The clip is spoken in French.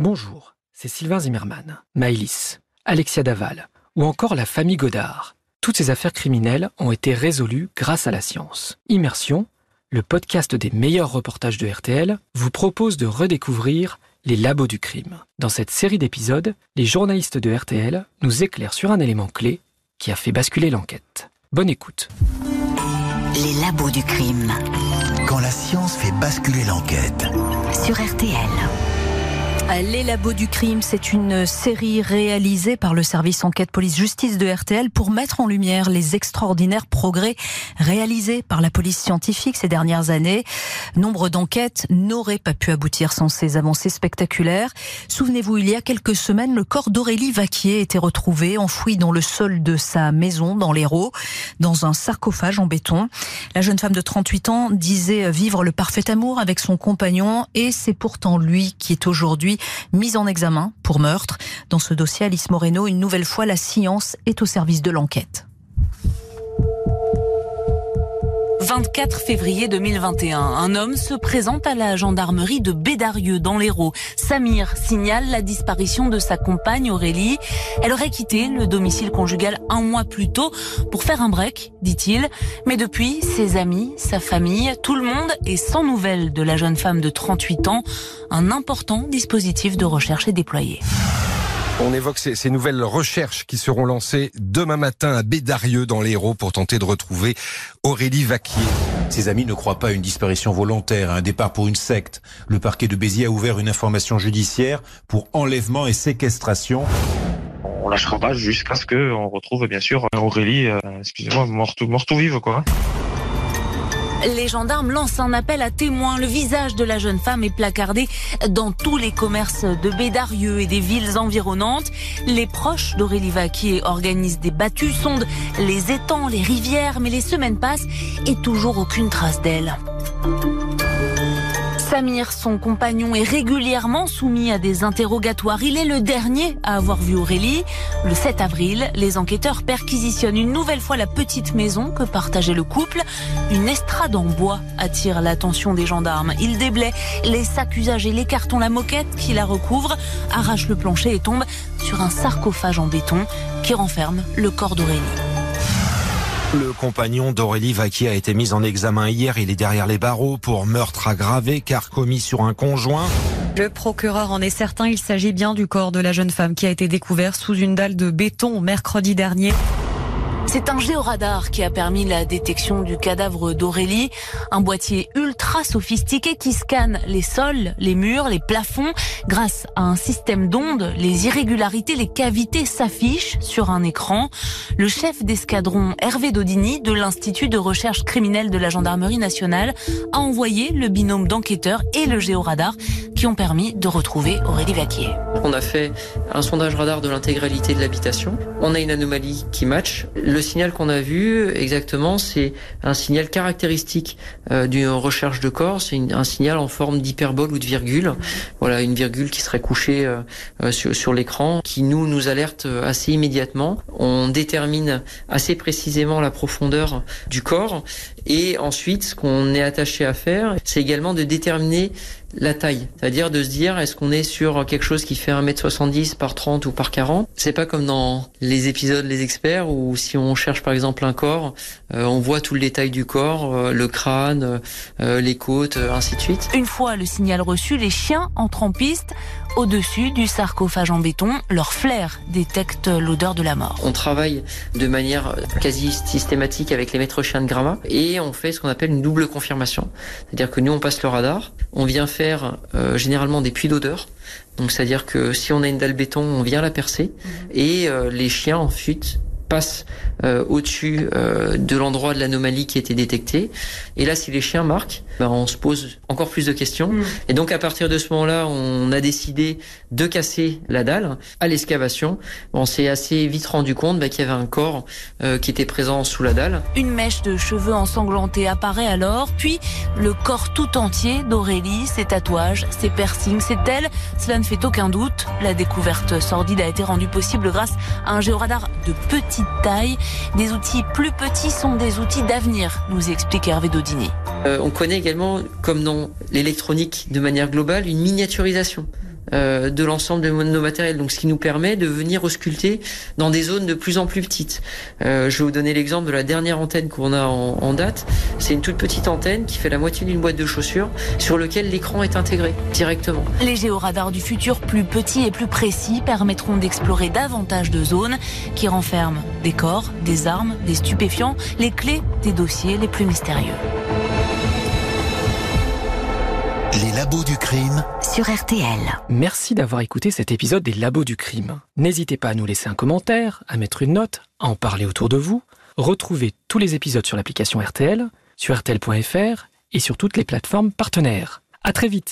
Bonjour, c'est Sylvain Zimmermann, Maëlys, Alexia Daval ou encore la famille Godard. Toutes ces affaires criminelles ont été résolues grâce à la science. Immersion, le podcast des meilleurs reportages de RTL, vous propose de redécouvrir les labos du crime. Dans cette série d'épisodes, les journalistes de RTL nous éclairent sur un élément clé qui a fait basculer l'enquête. Bonne écoute. Les labos du crime. Quand la science fait basculer l'enquête. Sur RTL. Les labos du crime, c'est une série réalisée par le service enquête police justice de RTL pour mettre en lumière les extraordinaires progrès réalisés par la police scientifique ces dernières années. Nombre d'enquêtes n'auraient pas pu aboutir sans ces avancées spectaculaires. Souvenez-vous, il y a quelques semaines, le corps d'Aurélie Vaquier était retrouvé enfoui dans le sol de sa maison dans l'Hérault, dans un sarcophage en béton. La jeune femme de 38 ans disait vivre le parfait amour avec son compagnon et c'est pourtant lui qui est aujourd'hui mise en examen pour meurtre. Dans ce dossier, Alice Moreno, une nouvelle fois, la science est au service de l'enquête. 24 février 2021, un homme se présente à la gendarmerie de Bédarieux dans l'Hérault. Samir signale la disparition de sa compagne Aurélie. Elle aurait quitté le domicile conjugal un mois plus tôt pour faire un break, dit-il. Mais depuis, ses amis, sa famille, tout le monde est sans nouvelles de la jeune femme de 38 ans. Un important dispositif de recherche est déployé. On évoque ces, ces, nouvelles recherches qui seront lancées demain matin à Bédarieux dans l'Hérault pour tenter de retrouver Aurélie Vaquier. Ses amis ne croient pas à une disparition volontaire, à un départ pour une secte. Le parquet de Béziers a ouvert une information judiciaire pour enlèvement et séquestration. On lâchera pas jusqu'à ce qu'on retrouve bien sûr Aurélie, euh, excusez-moi, morte, morte ou vive quoi. Les gendarmes lancent un appel à témoins. Le visage de la jeune femme est placardé dans tous les commerces de Bédarieux et des villes environnantes. Les proches d'Aurélie Vaquier organisent des battues, sondent les étangs, les rivières, mais les semaines passent et toujours aucune trace d'elle. Samir, son compagnon, est régulièrement soumis à des interrogatoires. Il est le dernier à avoir vu Aurélie. Le 7 avril, les enquêteurs perquisitionnent une nouvelle fois la petite maison que partageait le couple. Une estrade en bois attire l'attention des gendarmes. Ils déblaient les sacs usagés, les cartons, la moquette qui la recouvre, arrachent le plancher et tombent sur un sarcophage en béton qui renferme le corps d'Aurélie. Le compagnon d'Aurélie Vaquier a été mis en examen hier. Il est derrière les barreaux pour meurtre aggravé car commis sur un conjoint. Le procureur en est certain, il s'agit bien du corps de la jeune femme qui a été découvert sous une dalle de béton mercredi dernier. C'est un géoradar qui a permis la détection du cadavre d'Aurélie, un boîtier ultra sophistiqué qui scanne les sols, les murs, les plafonds. Grâce à un système d'ondes, les irrégularités, les cavités s'affichent sur un écran. Le chef d'escadron Hervé Dodini de l'Institut de recherche criminelle de la Gendarmerie nationale a envoyé le binôme d'enquêteurs et le géoradar qui ont permis de retrouver Aurélie Vaquier. On a fait un sondage radar de l'intégralité de l'habitation. On a une anomalie qui match. Le signal qu'on a vu exactement, c'est un signal caractéristique euh, d'une recherche de corps. C'est un signal en forme d'hyperbole ou de virgule. Voilà, une virgule qui serait couchée euh, euh, sur, sur l'écran, qui nous nous alerte assez immédiatement. On détermine assez précisément la profondeur du corps et ensuite, ce qu'on est attaché à faire, c'est également de déterminer la taille, c'est-à-dire de se dire est-ce qu'on est sur quelque chose qui fait 1m70 par 30 ou par 40 C'est pas comme dans les épisodes Les Experts où si on cherche par exemple un corps, euh, on voit tout le détail du corps, euh, le crâne, euh, les côtes, ainsi de suite. Une fois le signal reçu, les chiens entrent en piste. Au-dessus du sarcophage en béton, leur flair détecte l'odeur de la mort. On travaille de manière quasi systématique avec les maîtres chiens de Gramma et on fait ce qu'on appelle une double confirmation. C'est-à-dire que nous on passe le radar, on vient faire euh, généralement des puits d'odeur. Donc c'est-à-dire que si on a une dalle béton, on vient la percer et euh, les chiens en fuite passent euh, au-dessus euh, de l'endroit de l'anomalie qui a été détectée. Et là, si les chiens marquent, ben, on se pose encore plus de questions. Mm. Et donc, à partir de ce moment-là, on a décidé de casser la dalle à l'excavation. On s'est assez vite rendu compte ben, qu'il y avait un corps euh, qui était présent sous la dalle. Une mèche de cheveux ensanglantés apparaît alors, puis le corps tout entier d'Aurélie, ses tatouages, ses piercings, c'est elle. Cela ne fait aucun doute. La découverte sordide a été rendue possible grâce à un géoradar de taille. Des outils plus petits sont des outils d'avenir, nous explique Hervé Dodini. Euh, on connaît également, comme dans l'électronique de manière globale, une miniaturisation. Euh, de l'ensemble de nos matériels. Donc, ce qui nous permet de venir ausculter dans des zones de plus en plus petites. Euh, je vais vous donner l'exemple de la dernière antenne qu'on a en, date. C'est une toute petite antenne qui fait la moitié d'une boîte de chaussures sur lequel l'écran est intégré directement. Les géoradars du futur, plus petits et plus précis, permettront d'explorer davantage de zones qui renferment des corps, des armes, des stupéfiants, les clés des dossiers les plus mystérieux. Les labos du crime sur RTL. Merci d'avoir écouté cet épisode des Labos du crime. N'hésitez pas à nous laisser un commentaire, à mettre une note, à en parler autour de vous. Retrouvez tous les épisodes sur l'application RTL, sur RTL.fr et sur toutes les plateformes partenaires. À très vite